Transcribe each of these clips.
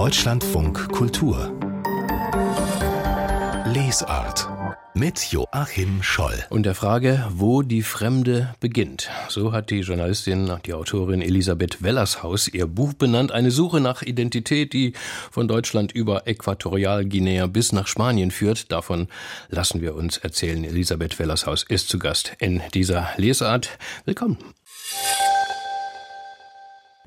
Deutschlandfunk Kultur Lesart mit Joachim Scholl. Und der Frage, wo die Fremde beginnt. So hat die Journalistin, die Autorin Elisabeth Wellershaus ihr Buch benannt. Eine Suche nach Identität, die von Deutschland über Äquatorialguinea bis nach Spanien führt. Davon lassen wir uns erzählen. Elisabeth Wellershaus ist zu Gast in dieser Lesart. Willkommen.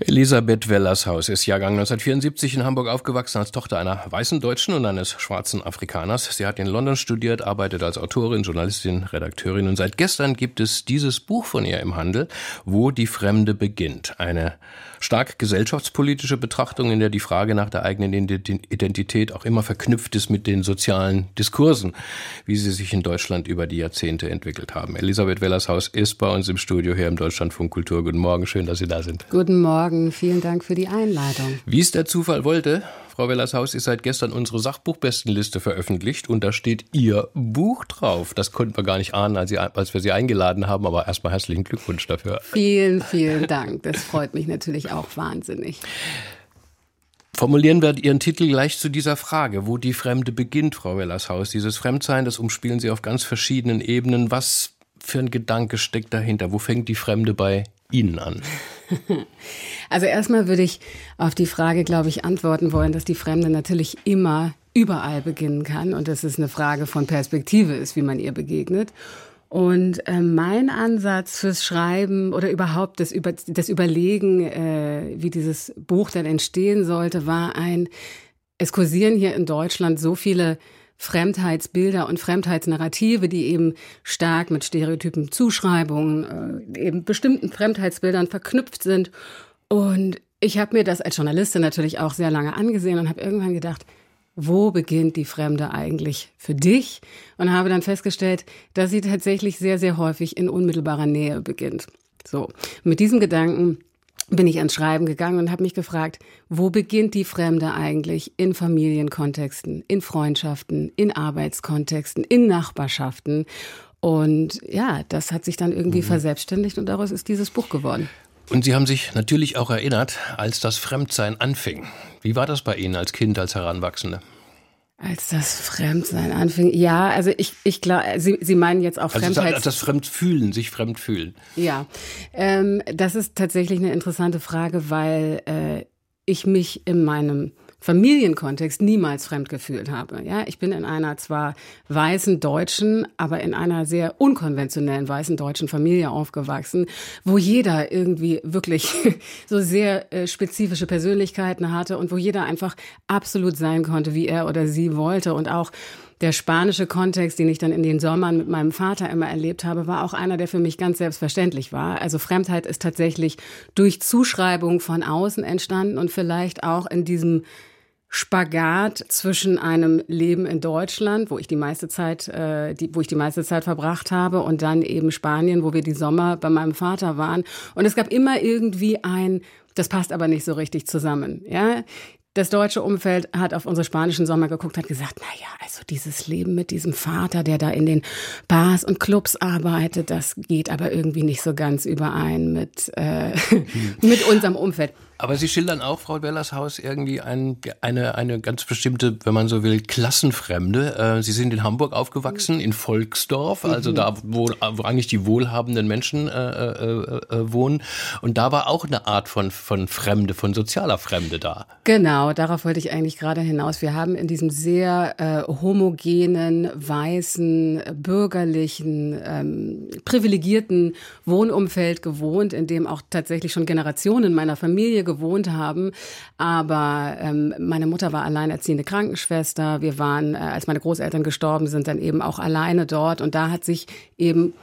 Elisabeth Wellershaus ist Jahrgang 1974 in Hamburg aufgewachsen als Tochter einer weißen Deutschen und eines schwarzen Afrikaners. Sie hat in London studiert, arbeitet als Autorin, Journalistin, Redakteurin und seit gestern gibt es dieses Buch von ihr im Handel, Wo die Fremde beginnt. Eine stark gesellschaftspolitische Betrachtung, in der die Frage nach der eigenen Identität auch immer verknüpft ist mit den sozialen Diskursen, wie sie sich in Deutschland über die Jahrzehnte entwickelt haben. Elisabeth Wellershaus ist bei uns im Studio hier im Deutschlandfunk Kultur. Guten Morgen, schön, dass Sie da sind. Guten Morgen. Morgen. Vielen Dank für die Einladung. Wie es der Zufall wollte, Frau Wellershaus ist seit gestern unsere Sachbuchbestenliste veröffentlicht und da steht Ihr Buch drauf. Das konnten wir gar nicht ahnen, als, Sie, als wir Sie eingeladen haben, aber erstmal herzlichen Glückwunsch dafür. Vielen, vielen Dank. Das freut mich natürlich auch wahnsinnig. Formulieren wir Ihren Titel gleich zu dieser Frage, wo die Fremde beginnt, Frau Wellershaus. Dieses Fremdsein, das umspielen Sie auf ganz verschiedenen Ebenen. Was für ein Gedanke steckt dahinter? Wo fängt die Fremde bei Ihnen an? Also erstmal würde ich auf die Frage, glaube ich, antworten wollen, dass die Fremde natürlich immer überall beginnen kann und dass es eine Frage von Perspektive ist, wie man ihr begegnet. Und äh, mein Ansatz fürs Schreiben oder überhaupt das, Über das Überlegen, äh, wie dieses Buch dann entstehen sollte, war ein, es kursieren hier in Deutschland so viele Fremdheitsbilder und Fremdheitsnarrative, die eben stark mit Stereotypen, Zuschreibungen, äh, eben bestimmten Fremdheitsbildern verknüpft sind. Und ich habe mir das als Journalistin natürlich auch sehr lange angesehen und habe irgendwann gedacht, wo beginnt die Fremde eigentlich für dich? Und habe dann festgestellt, dass sie tatsächlich sehr, sehr häufig in unmittelbarer Nähe beginnt. So, mit diesem Gedanken bin ich ans Schreiben gegangen und habe mich gefragt, wo beginnt die Fremde eigentlich in Familienkontexten, in Freundschaften, in Arbeitskontexten, in Nachbarschaften? Und ja, das hat sich dann irgendwie mhm. verselbstständigt und daraus ist dieses Buch geworden. Und Sie haben sich natürlich auch erinnert, als das Fremdsein anfing. Wie war das bei Ihnen als Kind, als Heranwachsende? Als das Fremdsein anfing, ja, also ich, ich glaube, Sie, Sie meinen jetzt auch also Fremdheit. Das Fremdfühlen, sich fremdfühlen. Ja, ähm, das ist tatsächlich eine interessante Frage, weil äh, ich mich in meinem Familienkontext niemals fremd gefühlt habe. Ja, ich bin in einer zwar weißen Deutschen, aber in einer sehr unkonventionellen weißen deutschen Familie aufgewachsen, wo jeder irgendwie wirklich so sehr äh, spezifische Persönlichkeiten hatte und wo jeder einfach absolut sein konnte, wie er oder sie wollte und auch der spanische Kontext, den ich dann in den Sommern mit meinem Vater immer erlebt habe, war auch einer, der für mich ganz selbstverständlich war. Also Fremdheit ist tatsächlich durch Zuschreibung von außen entstanden und vielleicht auch in diesem Spagat zwischen einem Leben in Deutschland, wo ich die meiste Zeit, äh, die, wo ich die meiste Zeit verbracht habe, und dann eben Spanien, wo wir die Sommer bei meinem Vater waren. Und es gab immer irgendwie ein, das passt aber nicht so richtig zusammen. Ja, das deutsche Umfeld hat auf unsere spanischen Sommer geguckt, hat gesagt, na ja, also dieses Leben mit diesem Vater, der da in den Bars und Clubs arbeitet, das geht aber irgendwie nicht so ganz überein mit, äh, mit unserem Umfeld. Aber Sie schildern auch, Frau Wellershaus, irgendwie ein, eine, eine ganz bestimmte, wenn man so will, Klassenfremde. Äh, Sie sind in Hamburg aufgewachsen, in Volksdorf, also mhm. da, wo, wo, eigentlich die wohlhabenden Menschen äh, äh, äh, wohnen. Und da war auch eine Art von, von Fremde, von sozialer Fremde da. Genau, darauf wollte ich eigentlich gerade hinaus. Wir haben in diesem sehr äh, homogenen, weißen, bürgerlichen, ähm, privilegierten Wohnumfeld gewohnt, in dem auch tatsächlich schon Generationen meiner Familie gewohnt haben. Aber ähm, meine Mutter war alleinerziehende Krankenschwester. Wir waren, äh, als meine Großeltern gestorben sind, dann eben auch alleine dort. Und da hat sich eben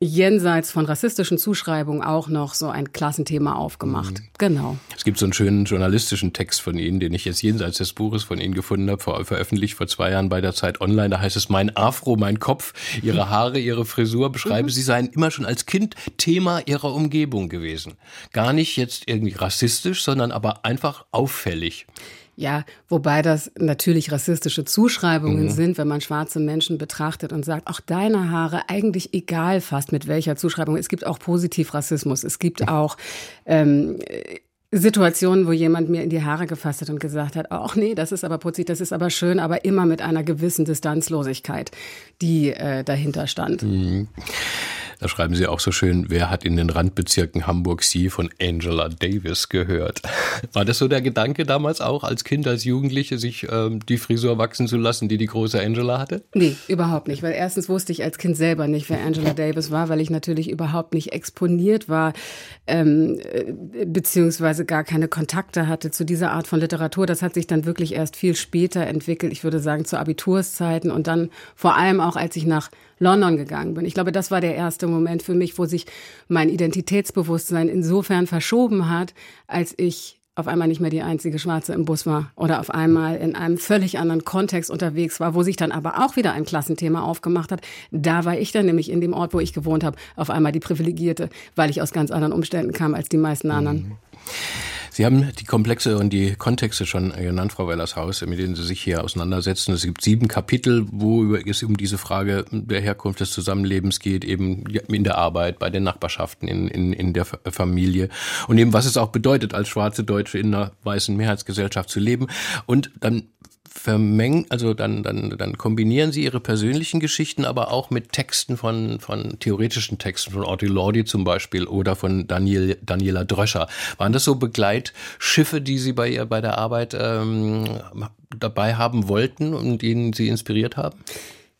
jenseits von rassistischen Zuschreibungen auch noch so ein Klassenthema aufgemacht. Mhm. Genau. Es gibt so einen schönen journalistischen Text von Ihnen, den ich jetzt jenseits des Buches von Ihnen gefunden habe, ver veröffentlicht vor zwei Jahren bei der Zeit Online. Da heißt es, mein Afro, mein Kopf, Ihre Haare, Ihre Frisur beschreiben mhm. Sie seien immer schon als Kind Thema Ihrer Umgebung gewesen. Gar nicht jetzt irgendwie rassistisch, sondern aber einfach auffällig. Ja, wobei das natürlich rassistische Zuschreibungen mhm. sind, wenn man schwarze Menschen betrachtet und sagt, auch deine Haare, eigentlich egal fast mit welcher Zuschreibung. Es gibt auch Positivrassismus. Es gibt auch ähm, Situationen, wo jemand mir in die Haare gefasst hat und gesagt hat, ach nee, das ist aber putzig, das ist aber schön, aber immer mit einer gewissen Distanzlosigkeit, die äh, dahinter stand. Mhm. Da schreiben Sie auch so schön, wer hat in den Randbezirken Hamburg Sie von Angela Davis gehört? War das so der Gedanke damals auch als Kind, als Jugendliche, sich ähm, die Frisur wachsen zu lassen, die die große Angela hatte? Nee, überhaupt nicht, weil erstens wusste ich als Kind selber nicht, wer Angela Davis war, weil ich natürlich überhaupt nicht exponiert war, ähm, äh, beziehungsweise gar keine Kontakte hatte zu dieser Art von Literatur. Das hat sich dann wirklich erst viel später entwickelt, ich würde sagen zu Abiturszeiten und dann vor allem auch, als ich nach London gegangen bin. Ich glaube, das war der erste Moment für mich, wo sich mein Identitätsbewusstsein insofern verschoben hat, als ich auf einmal nicht mehr die einzige Schwarze im Bus war oder auf einmal in einem völlig anderen Kontext unterwegs war, wo sich dann aber auch wieder ein Klassenthema aufgemacht hat. Da war ich dann nämlich in dem Ort, wo ich gewohnt habe, auf einmal die Privilegierte, weil ich aus ganz anderen Umständen kam als die meisten anderen. Mhm. Sie haben die Komplexe und die Kontexte schon genannt, Frau Wellershaus, mit denen Sie sich hier auseinandersetzen. Es gibt sieben Kapitel, wo es um diese Frage der Herkunft des Zusammenlebens geht, eben in der Arbeit, bei den Nachbarschaften, in, in, in der Familie und eben was es auch bedeutet, als schwarze Deutsche in einer weißen Mehrheitsgesellschaft zu leben. Und dann vermengen, also dann, dann, dann kombinieren sie ihre persönlichen Geschichten aber auch mit Texten von, von theoretischen Texten, von Orti Lordi zum Beispiel oder von Daniel, Daniela Dröscher. Waren das so Begleitschiffe, die Sie bei ihr bei der Arbeit ähm, dabei haben wollten und denen Sie inspiriert haben?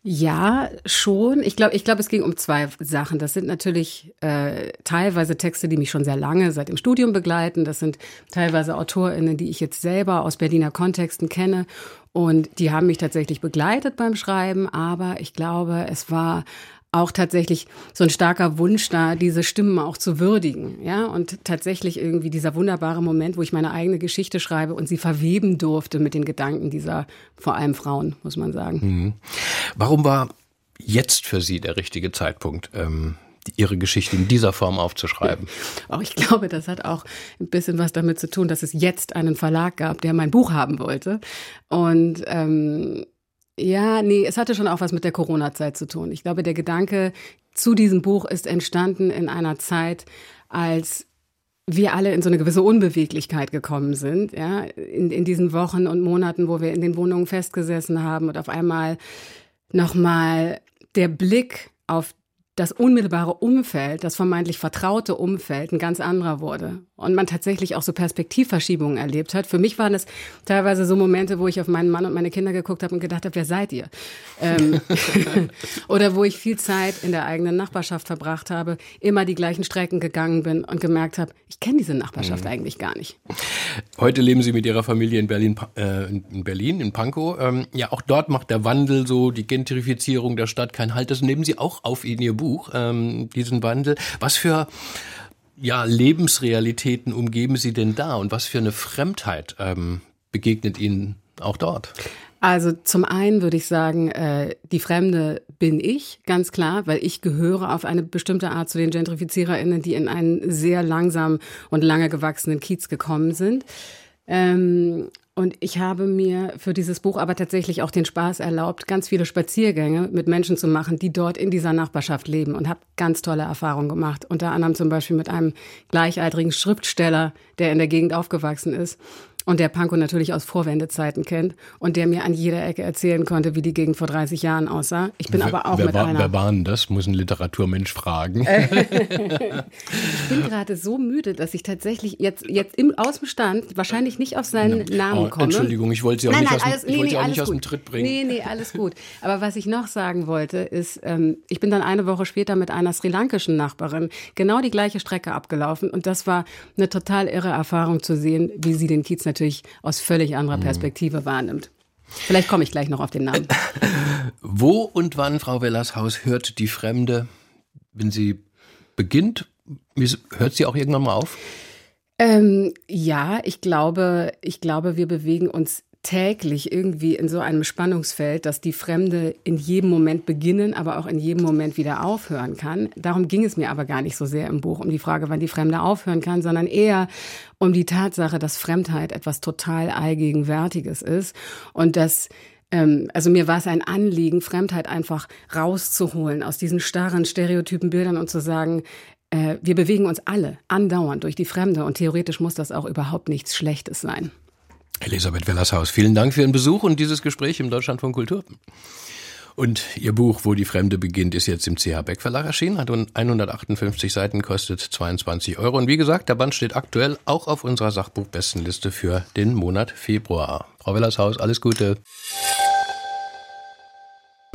Ja, schon. Ich glaube, ich glaube, es ging um zwei Sachen. Das sind natürlich äh, teilweise Texte, die mich schon sehr lange seit dem Studium begleiten. Das sind teilweise AutorInnen, die ich jetzt selber aus Berliner Kontexten kenne. Und die haben mich tatsächlich begleitet beim Schreiben. Aber ich glaube, es war auch tatsächlich so ein starker Wunsch da, diese Stimmen auch zu würdigen, ja, und tatsächlich irgendwie dieser wunderbare Moment, wo ich meine eigene Geschichte schreibe und sie verweben durfte mit den Gedanken dieser vor allem Frauen, muss man sagen. Mhm. Warum war jetzt für Sie der richtige Zeitpunkt? Ähm ihre Geschichte in dieser Form aufzuschreiben. Auch ich glaube, das hat auch ein bisschen was damit zu tun, dass es jetzt einen Verlag gab, der mein Buch haben wollte. Und ähm, ja, nee, es hatte schon auch was mit der Corona-Zeit zu tun. Ich glaube, der Gedanke zu diesem Buch ist entstanden in einer Zeit, als wir alle in so eine gewisse Unbeweglichkeit gekommen sind, ja, in, in diesen Wochen und Monaten, wo wir in den Wohnungen festgesessen haben und auf einmal nochmal der Blick auf das unmittelbare Umfeld, das vermeintlich vertraute Umfeld ein ganz anderer wurde und man tatsächlich auch so Perspektivverschiebungen erlebt hat. Für mich waren es teilweise so Momente, wo ich auf meinen Mann und meine Kinder geguckt habe und gedacht habe, wer seid ihr? Ähm, oder wo ich viel Zeit in der eigenen Nachbarschaft verbracht habe, immer die gleichen Strecken gegangen bin und gemerkt habe, ich kenne diese Nachbarschaft mhm. eigentlich gar nicht. Heute leben Sie mit Ihrer Familie in Berlin, äh, in Berlin, in Pankow. Ähm, ja, auch dort macht der Wandel so, die Gentrifizierung der Stadt keinen Halt. Das nehmen Sie auch auf in Ihr Buch. Buch, ähm, diesen Wandel. Was für ja, Lebensrealitäten umgeben Sie denn da und was für eine Fremdheit ähm, begegnet Ihnen auch dort? Also zum einen würde ich sagen, äh, die Fremde bin ich, ganz klar, weil ich gehöre auf eine bestimmte Art zu den GentrifiziererInnen, die in einen sehr langsam und lange gewachsenen Kiez gekommen sind. Ähm, und ich habe mir für dieses Buch aber tatsächlich auch den Spaß erlaubt, ganz viele Spaziergänge mit Menschen zu machen, die dort in dieser Nachbarschaft leben und habe ganz tolle Erfahrungen gemacht. Unter anderem zum Beispiel mit einem gleichaltrigen Schriftsteller, der in der Gegend aufgewachsen ist und der Panko natürlich aus Vorwendezeiten kennt und der mir an jeder Ecke erzählen konnte, wie die Gegend vor 30 Jahren aussah. Ich bin wer, aber auch wer mit war, einer. Wer war denn das? Muss ein Literaturmensch fragen. ich bin gerade so müde, dass ich tatsächlich jetzt, jetzt im, aus dem Stand wahrscheinlich nicht auf seinen ja. Namen oh, komme. Entschuldigung, ich wollte Sie auch nein, nicht, nein, aus, alles, dem, ich nee, nee, auch nicht aus dem Tritt bringen. Nee, nee, alles gut. Aber was ich noch sagen wollte, ist, ähm, ich bin dann eine Woche später mit einer sri lankischen Nachbarin genau die gleiche Strecke abgelaufen und das war eine total irre Erfahrung zu sehen, wie sie den Kiez natürlich aus völlig anderer mhm. Perspektive wahrnimmt. Vielleicht komme ich gleich noch auf den Namen. Wo und wann, Frau Wellershaus, hört die Fremde, wenn sie beginnt? Hört sie auch irgendwann mal auf? Ähm, ja, ich glaube, ich glaube, wir bewegen uns täglich irgendwie in so einem Spannungsfeld, dass die Fremde in jedem Moment beginnen, aber auch in jedem Moment wieder aufhören kann. Darum ging es mir aber gar nicht so sehr im Buch, um die Frage, wann die Fremde aufhören kann, sondern eher um die Tatsache, dass Fremdheit etwas total allgegenwärtiges ist und dass ähm, also mir war es ein Anliegen, Fremdheit einfach rauszuholen aus diesen starren Stereotypen Bildern und zu sagen, äh, wir bewegen uns alle andauernd durch die Fremde und theoretisch muss das auch überhaupt nichts Schlechtes sein. Elisabeth Wellershaus, vielen Dank für Ihren Besuch und dieses Gespräch im Deutschland von Kultur. Und Ihr Buch Wo die Fremde beginnt ist jetzt im CH Beck Verlag erschienen, hat 158 Seiten, kostet 22 Euro. Und wie gesagt, der Band steht aktuell auch auf unserer Sachbuchbestenliste für den Monat Februar. Frau Wellershaus, alles Gute.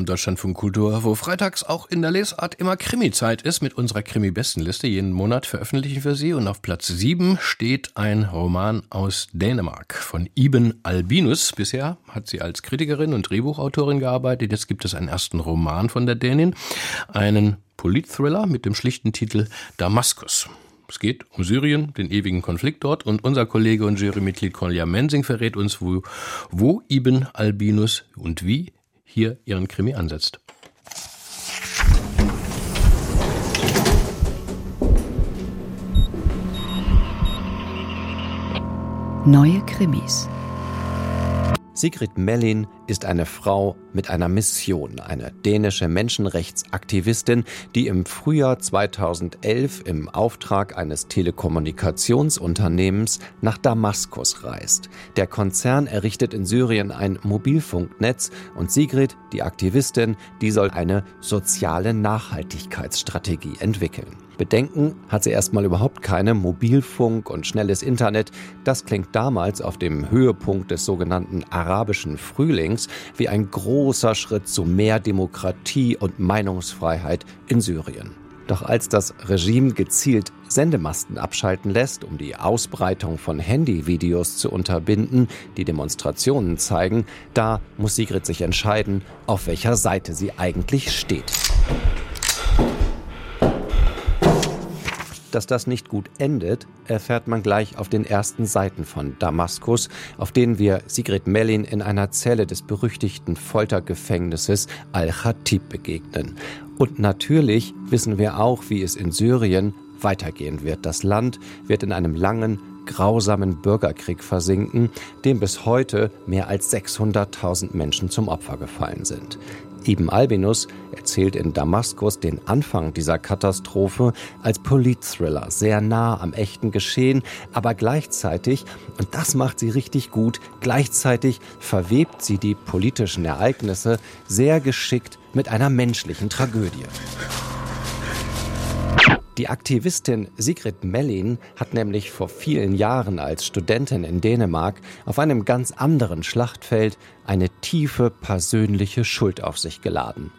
Im Deutschlandfunk Kultur, wo freitags auch in der Lesart immer Krimi-Zeit ist mit unserer Krimi-Bestenliste. Jeden Monat veröffentlichen wir sie und auf Platz 7 steht ein Roman aus Dänemark von Iben Albinus. Bisher hat sie als Kritikerin und Drehbuchautorin gearbeitet. Jetzt gibt es einen ersten Roman von der Dänin, einen Politthriller mit dem schlichten Titel Damaskus. Es geht um Syrien, den ewigen Konflikt dort. Und unser Kollege und Jurymitglied Kolja Mensing verrät uns, wo, wo Ibn Albinus und wie hier ihren Krimi ansetzt. Neue Krimis. Sigrid Mellin ist eine Frau mit einer Mission, eine dänische Menschenrechtsaktivistin, die im Frühjahr 2011 im Auftrag eines Telekommunikationsunternehmens nach Damaskus reist. Der Konzern errichtet in Syrien ein Mobilfunknetz und Sigrid, die Aktivistin, die soll eine soziale Nachhaltigkeitsstrategie entwickeln. Bedenken hat sie erstmal überhaupt keine. Mobilfunk und schnelles Internet, das klingt damals auf dem Höhepunkt des sogenannten arabischen Frühlings wie ein großer Schritt zu mehr Demokratie und Meinungsfreiheit in Syrien. Doch als das Regime gezielt Sendemasten abschalten lässt, um die Ausbreitung von Handyvideos zu unterbinden, die Demonstrationen zeigen, da muss Sigrid sich entscheiden, auf welcher Seite sie eigentlich steht. Dass das nicht gut endet, erfährt man gleich auf den ersten Seiten von Damaskus, auf denen wir Sigrid Mellin in einer Zelle des berüchtigten Foltergefängnisses Al-Khatib begegnen. Und natürlich wissen wir auch, wie es in Syrien weitergehen wird. Das Land wird in einem langen, grausamen Bürgerkrieg versinken, dem bis heute mehr als 600.000 Menschen zum Opfer gefallen sind. Ibn Albinus erzählt in Damaskus den Anfang dieser Katastrophe als Politthriller, sehr nah am echten Geschehen, aber gleichzeitig, und das macht sie richtig gut, gleichzeitig verwebt sie die politischen Ereignisse sehr geschickt mit einer menschlichen Tragödie. Die Aktivistin Sigrid Mellin hat nämlich vor vielen Jahren als Studentin in Dänemark auf einem ganz anderen Schlachtfeld eine tiefe persönliche Schuld auf sich geladen.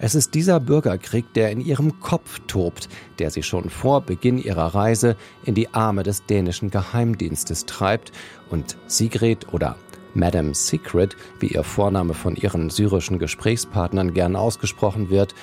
Es ist dieser Bürgerkrieg, der in ihrem Kopf tobt, der sie schon vor Beginn ihrer Reise in die Arme des dänischen Geheimdienstes treibt und Sigrid oder Madame Secret, wie ihr Vorname von ihren syrischen Gesprächspartnern gern ausgesprochen wird,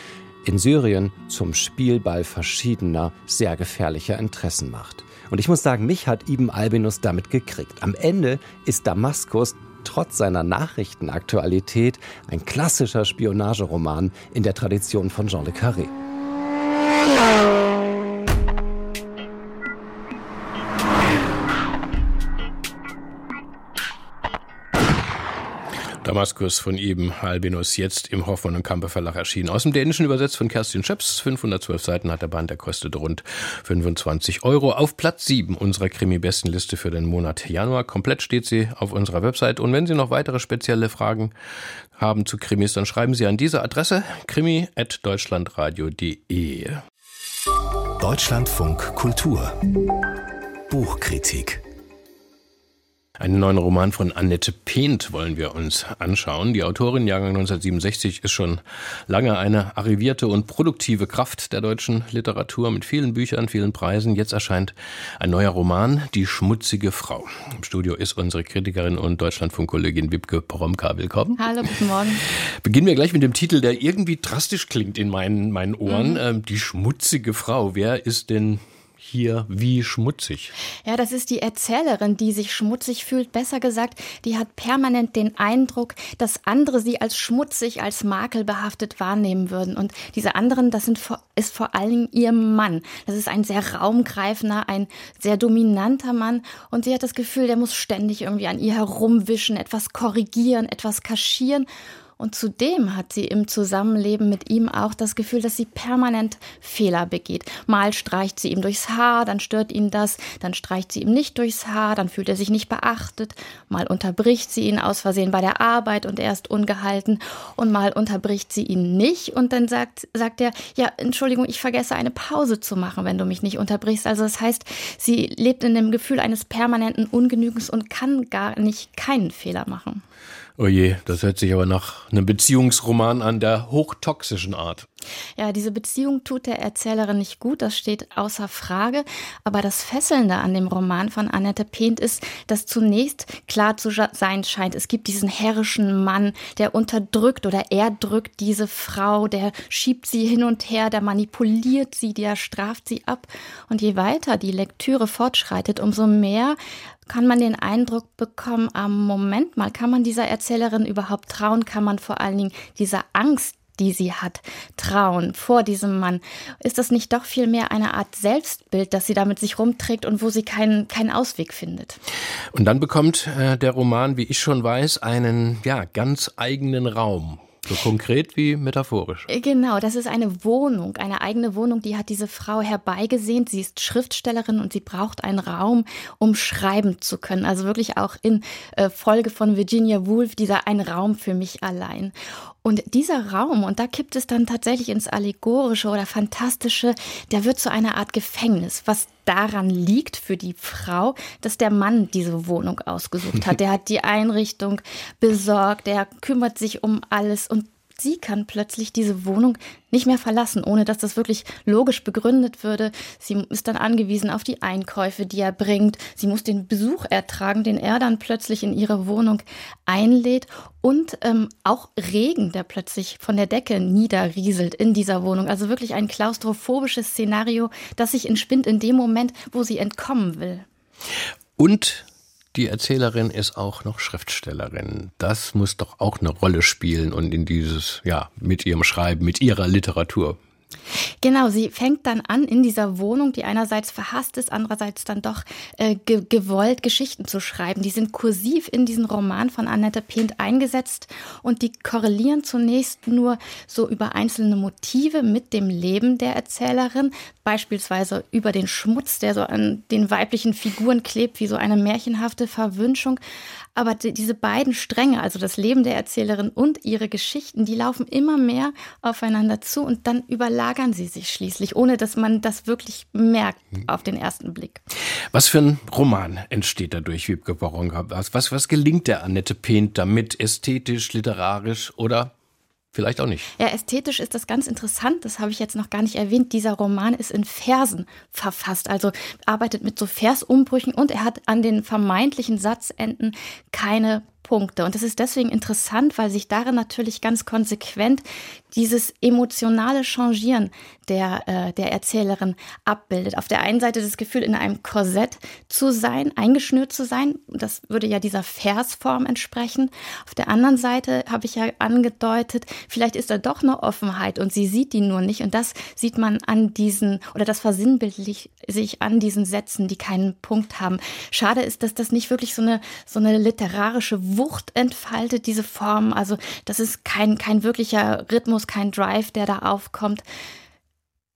in Syrien zum Spielball verschiedener, sehr gefährlicher Interessen macht. Und ich muss sagen, mich hat Ibn Albinus damit gekriegt. Am Ende ist Damaskus trotz seiner Nachrichtenaktualität ein klassischer Spionageroman in der Tradition von Jean le Carré. Damaskus von Ibn Albinus, jetzt im Hoffmann und Kampe Verlag erschienen. Aus dem Dänischen übersetzt von Kerstin Schöps. 512 Seiten hat der Band, der kostet rund 25 Euro. Auf Platz 7 unserer Krimi-Bestenliste für den Monat Januar. Komplett steht sie auf unserer Website. Und wenn Sie noch weitere spezielle Fragen haben zu Krimis, dann schreiben Sie an diese Adresse krimi.deutschlandradio.de. Deutschlandfunk Kultur Buchkritik einen neuen Roman von Annette Pehnt wollen wir uns anschauen. Die Autorin, Jahrgang 1967, ist schon lange eine arrivierte und produktive Kraft der deutschen Literatur mit vielen Büchern, vielen Preisen. Jetzt erscheint ein neuer Roman, Die schmutzige Frau. Im Studio ist unsere Kritikerin und Deutschlandfunkkollegin Wibke Poromka. Willkommen. Hallo, guten Morgen. Beginnen wir gleich mit dem Titel, der irgendwie drastisch klingt in meinen, meinen Ohren. Mhm. Ähm, Die schmutzige Frau. Wer ist denn hier wie schmutzig? Ja, das ist die Erzählerin, die sich schmutzig fühlt. Besser gesagt, die hat permanent den Eindruck, dass andere sie als schmutzig, als makelbehaftet wahrnehmen würden. Und diese anderen, das sind, ist vor allem ihr Mann. Das ist ein sehr raumgreifender, ein sehr dominanter Mann. Und sie hat das Gefühl, der muss ständig irgendwie an ihr herumwischen, etwas korrigieren, etwas kaschieren. Und zudem hat sie im Zusammenleben mit ihm auch das Gefühl, dass sie permanent Fehler begeht. Mal streicht sie ihm durchs Haar, dann stört ihn das, dann streicht sie ihm nicht durchs Haar, dann fühlt er sich nicht beachtet, mal unterbricht sie ihn aus Versehen bei der Arbeit und er ist ungehalten und mal unterbricht sie ihn nicht und dann sagt, sagt er, ja, Entschuldigung, ich vergesse eine Pause zu machen, wenn du mich nicht unterbrichst. Also das heißt, sie lebt in dem Gefühl eines permanenten Ungenügens und kann gar nicht keinen Fehler machen. Oh je, das hört sich aber nach einem Beziehungsroman an der hochtoxischen Art. Ja, diese Beziehung tut der Erzählerin nicht gut, das steht außer Frage. Aber das Fesselnde an dem Roman von Annette Pehnt ist, dass zunächst klar zu sein scheint, es gibt diesen herrischen Mann, der unterdrückt oder er drückt diese Frau, der schiebt sie hin und her, der manipuliert sie, der straft sie ab. Und je weiter die Lektüre fortschreitet, umso mehr kann man den Eindruck bekommen, am Moment mal, kann man dieser Erzählerin überhaupt trauen, kann man vor allen Dingen dieser Angst, die sie hat, trauen vor diesem Mann. Ist das nicht doch vielmehr eine Art Selbstbild, das sie damit sich rumträgt und wo sie keinen, keinen Ausweg findet? Und dann bekommt äh, der Roman, wie ich schon weiß, einen ja, ganz eigenen Raum. So konkret wie metaphorisch. Äh, genau, das ist eine Wohnung, eine eigene Wohnung, die hat diese Frau herbeigesehnt. Sie ist Schriftstellerin und sie braucht einen Raum, um schreiben zu können. Also wirklich auch in äh, Folge von Virginia Woolf, dieser Ein Raum für mich allein. Und dieser Raum, und da kippt es dann tatsächlich ins Allegorische oder Fantastische, der wird zu einer Art Gefängnis, was daran liegt für die Frau, dass der Mann diese Wohnung ausgesucht hat. Der hat die Einrichtung besorgt, der kümmert sich um alles und sie kann plötzlich diese Wohnung nicht mehr verlassen, ohne dass das wirklich logisch begründet würde. Sie ist dann angewiesen auf die Einkäufe, die er bringt. Sie muss den Besuch ertragen, den er dann plötzlich in ihre Wohnung einlädt. Und ähm, auch Regen, der plötzlich von der Decke niederrieselt in dieser Wohnung. Also wirklich ein klaustrophobisches Szenario, das sich entspinnt in dem Moment, wo sie entkommen will. Und die Erzählerin ist auch noch Schriftstellerin. Das muss doch auch eine Rolle spielen und in dieses, ja, mit ihrem Schreiben, mit ihrer Literatur Genau, sie fängt dann an, in dieser Wohnung, die einerseits verhasst ist, andererseits dann doch äh, ge gewollt, Geschichten zu schreiben. Die sind kursiv in diesen Roman von Annette Pent eingesetzt und die korrelieren zunächst nur so über einzelne Motive mit dem Leben der Erzählerin, beispielsweise über den Schmutz, der so an den weiblichen Figuren klebt, wie so eine märchenhafte Verwünschung. Aber die, diese beiden Stränge, also das Leben der Erzählerin und ihre Geschichten, die laufen immer mehr aufeinander zu und dann überlagern sie sich schließlich, ohne dass man das wirklich merkt auf den ersten Blick. Was für ein Roman entsteht dadurch, Wiebke Boronka? Was, was, was gelingt der Annette Pehnt damit, ästhetisch, literarisch oder Vielleicht auch nicht. Ja, ästhetisch ist das ganz interessant. Das habe ich jetzt noch gar nicht erwähnt. Dieser Roman ist in Versen verfasst, also arbeitet mit so Versumbrüchen und er hat an den vermeintlichen Satzenden keine Punkte. Und das ist deswegen interessant, weil sich darin natürlich ganz konsequent dieses emotionale Changieren der, äh, der Erzählerin abbildet. Auf der einen Seite das Gefühl, in einem Korsett zu sein, eingeschnürt zu sein. Das würde ja dieser Versform entsprechen. Auf der anderen Seite habe ich ja angedeutet, vielleicht ist da doch eine Offenheit und sie sieht die nur nicht. Und das sieht man an diesen, oder das versinnbildlich sich an diesen Sätzen, die keinen Punkt haben. Schade ist, dass das nicht wirklich so eine, so eine literarische Wucht entfaltet, diese Form. Also das ist kein, kein wirklicher Rhythmus, kein Drive, der da aufkommt.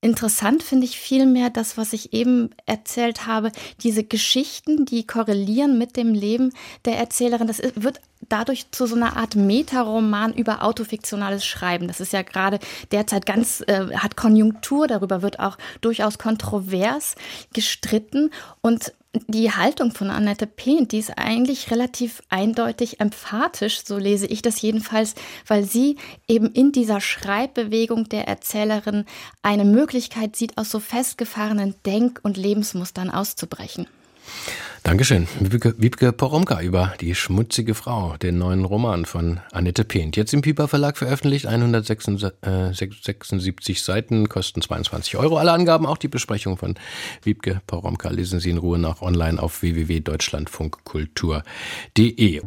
Interessant finde ich vielmehr das, was ich eben erzählt habe, diese Geschichten, die korrelieren mit dem Leben der Erzählerin. Das wird dadurch zu so einer Art Metaroman über autofiktionales Schreiben. Das ist ja gerade derzeit ganz, äh, hat Konjunktur, darüber wird auch durchaus kontrovers gestritten. Und die Haltung von Annette Pehn, die ist eigentlich relativ eindeutig emphatisch, so lese ich das jedenfalls, weil sie eben in dieser Schreibbewegung der Erzählerin eine Möglichkeit sieht, aus so festgefahrenen Denk- und Lebensmustern auszubrechen. Dankeschön. Wiebke, Wiebke Poromka über Die schmutzige Frau, den neuen Roman von Annette Pehnt. Jetzt im Piper Verlag veröffentlicht, 176 Seiten, kosten 22 Euro. Alle Angaben, auch die Besprechung von Wiebke Poromka, lesen Sie in Ruhe nach online auf www.deutschlandfunkkultur.de.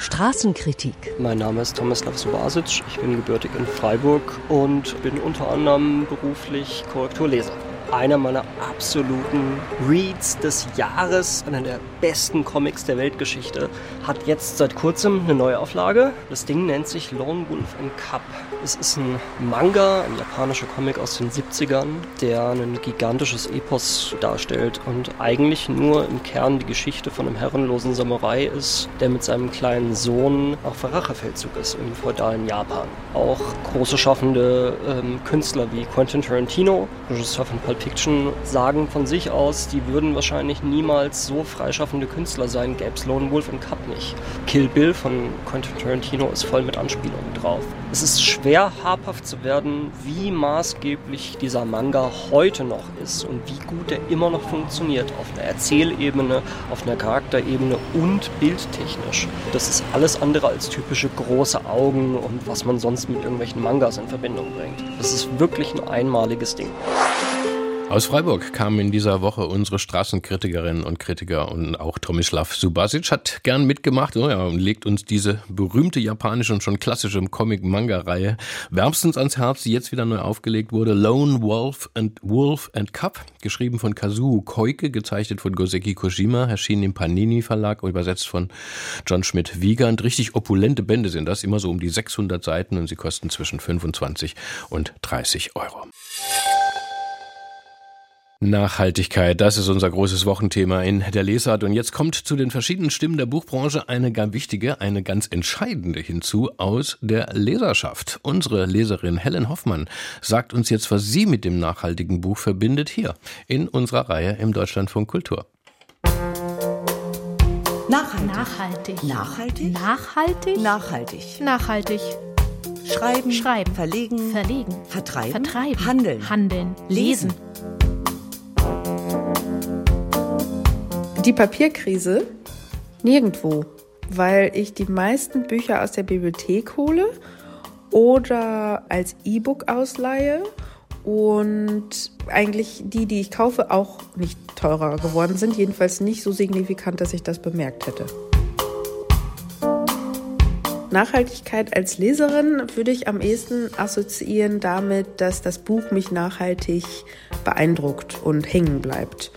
Straßenkritik. Mein Name ist Tomislav Subasic, ich bin gebürtig in Freiburg und bin unter anderem beruflich Korrekturleser. Einer meiner absoluten Reads des Jahres, einer der besten Comics der Weltgeschichte. Hat jetzt seit kurzem eine Neuauflage. Das Ding nennt sich Lone Wolf and Cup. Es ist ein Manga, ein japanischer Comic aus den 70ern, der ein gigantisches Epos darstellt und eigentlich nur im Kern die Geschichte von einem herrenlosen Samurai ist, der mit seinem kleinen Sohn auf Rachefeldzug ist im feudalen Japan. Auch große schaffende ähm, Künstler wie Quentin Tarantino, Regisseur von Pulp Fiction, sagen von sich aus, die würden wahrscheinlich niemals so freischaffende Künstler sein, gäbe es Lone Wolf and Cup nicht. Kill Bill von Quentin Tarantino ist voll mit Anspielungen drauf. Es ist schwer habhaft zu werden, wie maßgeblich dieser Manga heute noch ist und wie gut er immer noch funktioniert auf einer Erzählebene, auf einer Charakterebene und bildtechnisch. Das ist alles andere als typische große Augen und was man sonst mit irgendwelchen Mangas in Verbindung bringt. Das ist wirklich ein einmaliges Ding. Aus Freiburg kamen in dieser Woche unsere Straßenkritikerinnen und Kritiker und auch Tomislav Subasic hat gern mitgemacht oh ja, und legt uns diese berühmte japanische und schon klassische Comic-Manga-Reihe wärmstens ans Herz, die jetzt wieder neu aufgelegt wurde. Lone Wolf and Wolf and Cup, geschrieben von Kazuo Koike, gezeichnet von Goseki Kojima, erschienen im Panini Verlag, übersetzt von John Schmidt-Wiegand. Richtig opulente Bände sind das, immer so um die 600 Seiten und sie kosten zwischen 25 und 30 Euro. Nachhaltigkeit, das ist unser großes Wochenthema in der Lesart. Und jetzt kommt zu den verschiedenen Stimmen der Buchbranche eine ganz wichtige, eine ganz entscheidende hinzu aus der Leserschaft. Unsere Leserin Helen Hoffmann sagt uns jetzt, was sie mit dem nachhaltigen Buch verbindet, hier in unserer Reihe im Deutschlandfunk Kultur. Nachhaltig. Nachhaltig. Nachhaltig. Nachhaltig. Nachhaltig. Schreiben. Schreiben. Verlegen. Verlegen. Vertreiben. Vertreiben. Handeln. Handeln. Lesen. Die Papierkrise? Nirgendwo, weil ich die meisten Bücher aus der Bibliothek hole oder als E-Book ausleihe und eigentlich die, die ich kaufe, auch nicht teurer geworden sind, jedenfalls nicht so signifikant, dass ich das bemerkt hätte. Nachhaltigkeit als Leserin würde ich am ehesten assoziieren damit, dass das Buch mich nachhaltig beeindruckt und hängen bleibt.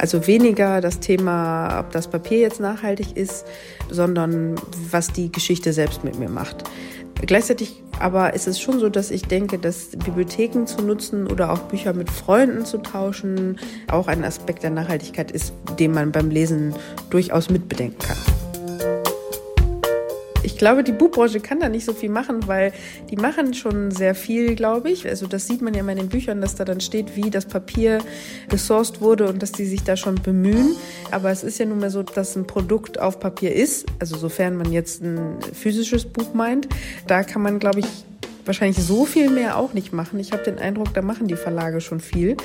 Also weniger das Thema, ob das Papier jetzt nachhaltig ist, sondern was die Geschichte selbst mit mir macht. Gleichzeitig aber ist es schon so, dass ich denke, dass Bibliotheken zu nutzen oder auch Bücher mit Freunden zu tauschen auch ein Aspekt der Nachhaltigkeit ist, den man beim Lesen durchaus mitbedenken kann. Ich glaube, die Buchbranche kann da nicht so viel machen, weil die machen schon sehr viel, glaube ich. Also das sieht man ja immer in den Büchern, dass da dann steht, wie das Papier gesourced wurde und dass die sich da schon bemühen. Aber es ist ja nun mal so, dass ein Produkt auf Papier ist. Also sofern man jetzt ein physisches Buch meint, da kann man, glaube ich, wahrscheinlich so viel mehr auch nicht machen. Ich habe den Eindruck, da machen die Verlage schon viel.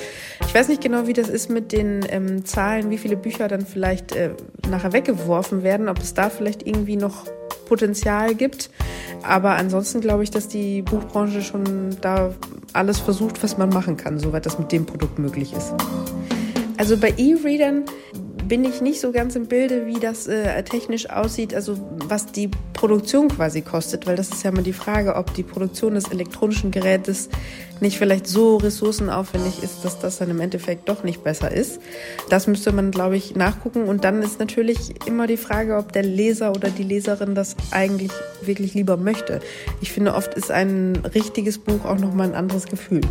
Ich weiß nicht genau, wie das ist mit den ähm, Zahlen, wie viele Bücher dann vielleicht äh, nachher weggeworfen werden, ob es da vielleicht irgendwie noch Potenzial gibt. Aber ansonsten glaube ich, dass die Buchbranche schon da alles versucht, was man machen kann, soweit das mit dem Produkt möglich ist. Also bei E-Readern bin ich nicht so ganz im Bilde, wie das äh, technisch aussieht, also was die Produktion quasi kostet, weil das ist ja immer die Frage, ob die Produktion des elektronischen Gerätes nicht vielleicht so ressourcenaufwendig ist, dass das dann im Endeffekt doch nicht besser ist. Das müsste man, glaube ich, nachgucken. Und dann ist natürlich immer die Frage, ob der Leser oder die Leserin das eigentlich wirklich lieber möchte. Ich finde, oft ist ein richtiges Buch auch nochmal ein anderes Gefühl.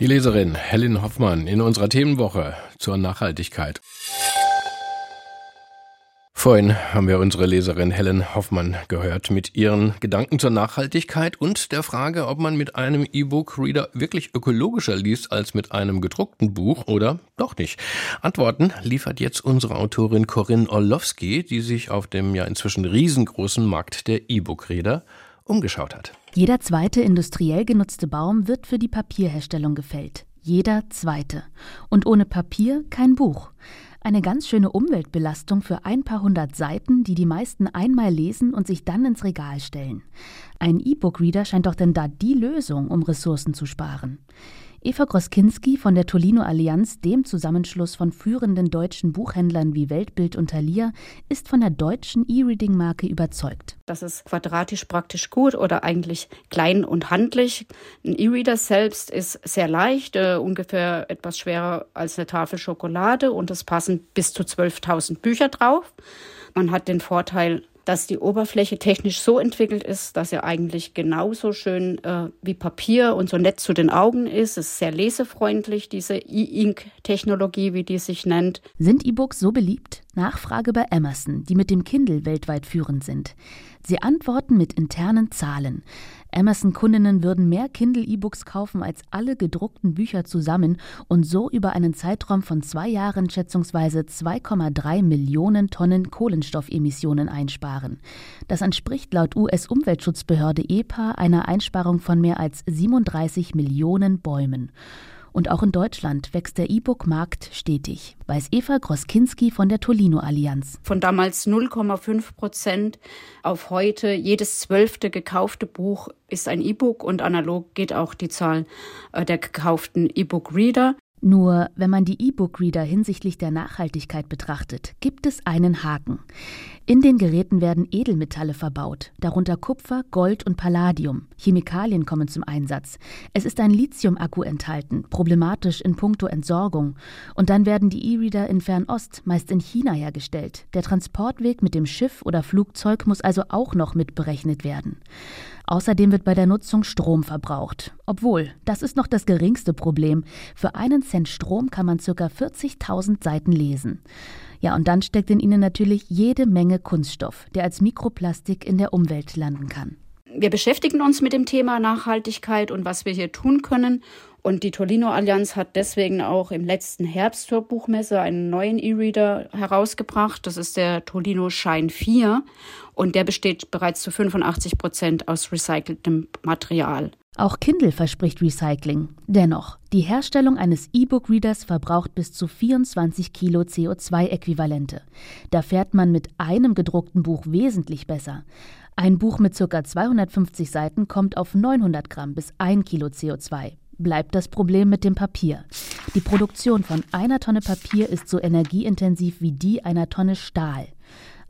Die Leserin Helen Hoffmann in unserer Themenwoche zur Nachhaltigkeit. Vorhin haben wir unsere Leserin Helen Hoffmann gehört mit ihren Gedanken zur Nachhaltigkeit und der Frage, ob man mit einem E-Book-Reader wirklich ökologischer liest als mit einem gedruckten Buch oder doch nicht. Antworten liefert jetzt unsere Autorin Corinne Orlowski, die sich auf dem ja inzwischen riesengroßen Markt der E-Book-Reader umgeschaut hat. Jeder zweite industriell genutzte Baum wird für die Papierherstellung gefällt. Jeder zweite. Und ohne Papier kein Buch. Eine ganz schöne Umweltbelastung für ein paar hundert Seiten, die die meisten einmal lesen und sich dann ins Regal stellen. Ein E-Book-Reader scheint doch denn da die Lösung, um Ressourcen zu sparen. Eva Groskinski von der Tolino Allianz, dem Zusammenschluss von führenden deutschen Buchhändlern wie Weltbild und Thalia, ist von der deutschen E-Reading-Marke überzeugt. Das ist quadratisch praktisch gut oder eigentlich klein und handlich. Ein E-Reader selbst ist sehr leicht, äh, ungefähr etwas schwerer als eine Tafel Schokolade und es passen bis zu 12.000 Bücher drauf. Man hat den Vorteil, dass die Oberfläche technisch so entwickelt ist, dass er eigentlich genauso schön äh, wie Papier und so nett zu den Augen ist. Es ist sehr lesefreundlich, diese E-Ink-Technologie, wie die sich nennt. Sind E-Books so beliebt? Nachfrage bei Amazon, die mit dem Kindle weltweit führend sind. Sie antworten mit internen Zahlen. Amazon-Kundinnen würden mehr Kindle-E-Books kaufen als alle gedruckten Bücher zusammen und so über einen Zeitraum von zwei Jahren schätzungsweise 2,3 Millionen Tonnen Kohlenstoffemissionen einsparen. Das entspricht laut US-Umweltschutzbehörde EPA einer Einsparung von mehr als 37 Millionen Bäumen. Und auch in Deutschland wächst der E-Book-Markt stetig, weiß Eva Groskinski von der Tolino Allianz. Von damals 0,5 Prozent auf heute jedes zwölfte gekaufte Buch ist ein E-Book und analog geht auch die Zahl äh, der gekauften E-Book-Reader. Nur wenn man die E-Book-Reader hinsichtlich der Nachhaltigkeit betrachtet, gibt es einen Haken. In den Geräten werden Edelmetalle verbaut, darunter Kupfer, Gold und Palladium. Chemikalien kommen zum Einsatz. Es ist ein Lithium-Akku enthalten, problematisch in puncto Entsorgung. Und dann werden die E-Reader in Fernost, meist in China hergestellt. Der Transportweg mit dem Schiff oder Flugzeug muss also auch noch mitberechnet werden. Außerdem wird bei der Nutzung Strom verbraucht. Obwohl, das ist noch das geringste Problem. Für einen Cent Strom kann man ca. 40.000 Seiten lesen. Ja, und dann steckt in ihnen natürlich jede Menge Kunststoff, der als Mikroplastik in der Umwelt landen kann. Wir beschäftigen uns mit dem Thema Nachhaltigkeit und was wir hier tun können. Und die Tolino Allianz hat deswegen auch im letzten Herbst zur Buchmesse einen neuen E-Reader herausgebracht. Das ist der Tolino Shine 4 und der besteht bereits zu 85 Prozent aus recyceltem Material. Auch Kindle verspricht Recycling. Dennoch, die Herstellung eines E-Book-Readers verbraucht bis zu 24 Kilo CO2-Äquivalente. Da fährt man mit einem gedruckten Buch wesentlich besser. Ein Buch mit ca. 250 Seiten kommt auf 900 Gramm bis 1 Kilo CO2 bleibt das Problem mit dem Papier. Die Produktion von einer Tonne Papier ist so energieintensiv wie die einer Tonne Stahl.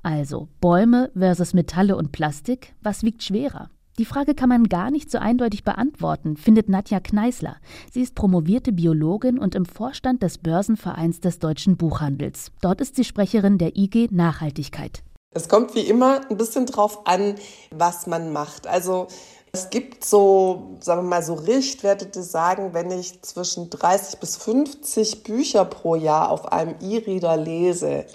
Also Bäume versus Metalle und Plastik, was wiegt schwerer? Die Frage kann man gar nicht so eindeutig beantworten, findet Nadja Kneißler. Sie ist promovierte Biologin und im Vorstand des Börsenvereins des deutschen Buchhandels. Dort ist sie Sprecherin der IG Nachhaltigkeit. Es kommt wie immer ein bisschen drauf an, was man macht. Also es gibt so, sagen wir mal, so Richtwerte, die sagen, wenn ich zwischen 30 bis 50 Bücher pro Jahr auf einem E-Reader lese,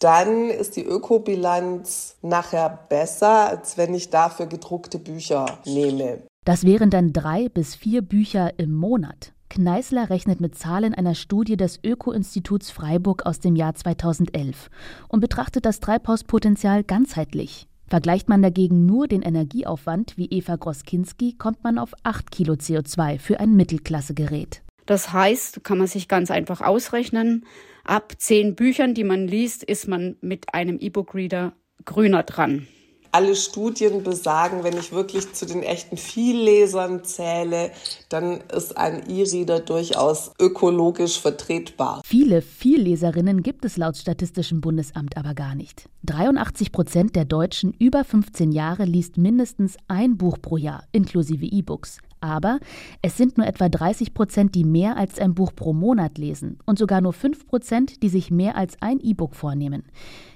dann ist die Ökobilanz nachher besser, als wenn ich dafür gedruckte Bücher nehme. Das wären dann drei bis vier Bücher im Monat. Kneißler rechnet mit Zahlen einer Studie des Öko-Instituts Freiburg aus dem Jahr 2011 und betrachtet das Treibhauspotenzial ganzheitlich. Vergleicht man dagegen nur den Energieaufwand wie Eva Groskinski, kommt man auf 8 Kilo CO2 für ein Mittelklassegerät. Das heißt, kann man sich ganz einfach ausrechnen, ab zehn Büchern, die man liest, ist man mit einem E-Book-Reader grüner dran alle Studien besagen, wenn ich wirklich zu den echten Viellesern zähle, dann ist ein E-Reader durchaus ökologisch vertretbar. Viele Vielleserinnen gibt es laut Statistischem Bundesamt aber gar nicht. 83 Prozent der Deutschen über 15 Jahre liest mindestens ein Buch pro Jahr, inklusive E-Books. Aber es sind nur etwa 30 Prozent, die mehr als ein Buch pro Monat lesen und sogar nur 5 Prozent, die sich mehr als ein E-Book vornehmen.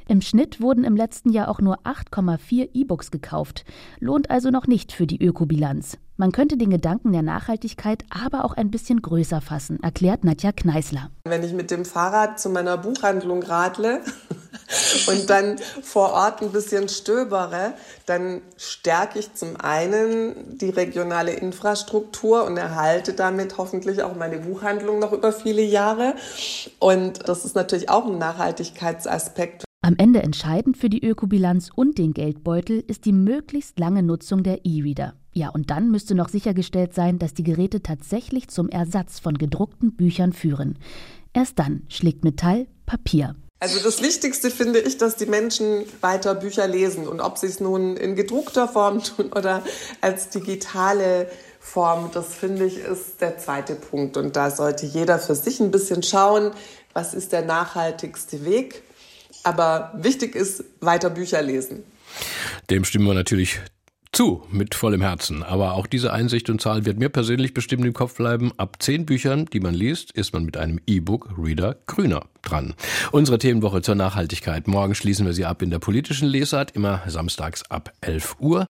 Im Schnitt wurden im letzten Jahr auch nur 8,4 E-Books gekauft. Lohnt also noch nicht für die Ökobilanz. Man könnte den Gedanken der Nachhaltigkeit aber auch ein bisschen größer fassen, erklärt Nadja Kneißler. Wenn ich mit dem Fahrrad zu meiner Buchhandlung radle und dann vor Ort ein bisschen stöbere, dann stärke ich zum einen die regionale Infrastruktur und erhalte damit hoffentlich auch meine Buchhandlung noch über viele Jahre. Und das ist natürlich auch ein Nachhaltigkeitsaspekt. Am Ende entscheidend für die Ökobilanz und den Geldbeutel ist die möglichst lange Nutzung der E-Reader. Ja, und dann müsste noch sichergestellt sein, dass die Geräte tatsächlich zum Ersatz von gedruckten Büchern führen. Erst dann schlägt Metall Papier. Also das Wichtigste finde ich, dass die Menschen weiter Bücher lesen und ob sie es nun in gedruckter Form tun oder als digitale Form, das finde ich, ist der zweite Punkt. Und da sollte jeder für sich ein bisschen schauen, was ist der nachhaltigste Weg. Aber wichtig ist, weiter Bücher lesen. Dem stimmen wir natürlich zu, mit vollem Herzen. Aber auch diese Einsicht und Zahl wird mir persönlich bestimmt im Kopf bleiben. Ab zehn Büchern, die man liest, ist man mit einem E-Book-Reader grüner dran. Unsere Themenwoche zur Nachhaltigkeit. Morgen schließen wir sie ab in der politischen Lesart, immer samstags ab 11 Uhr.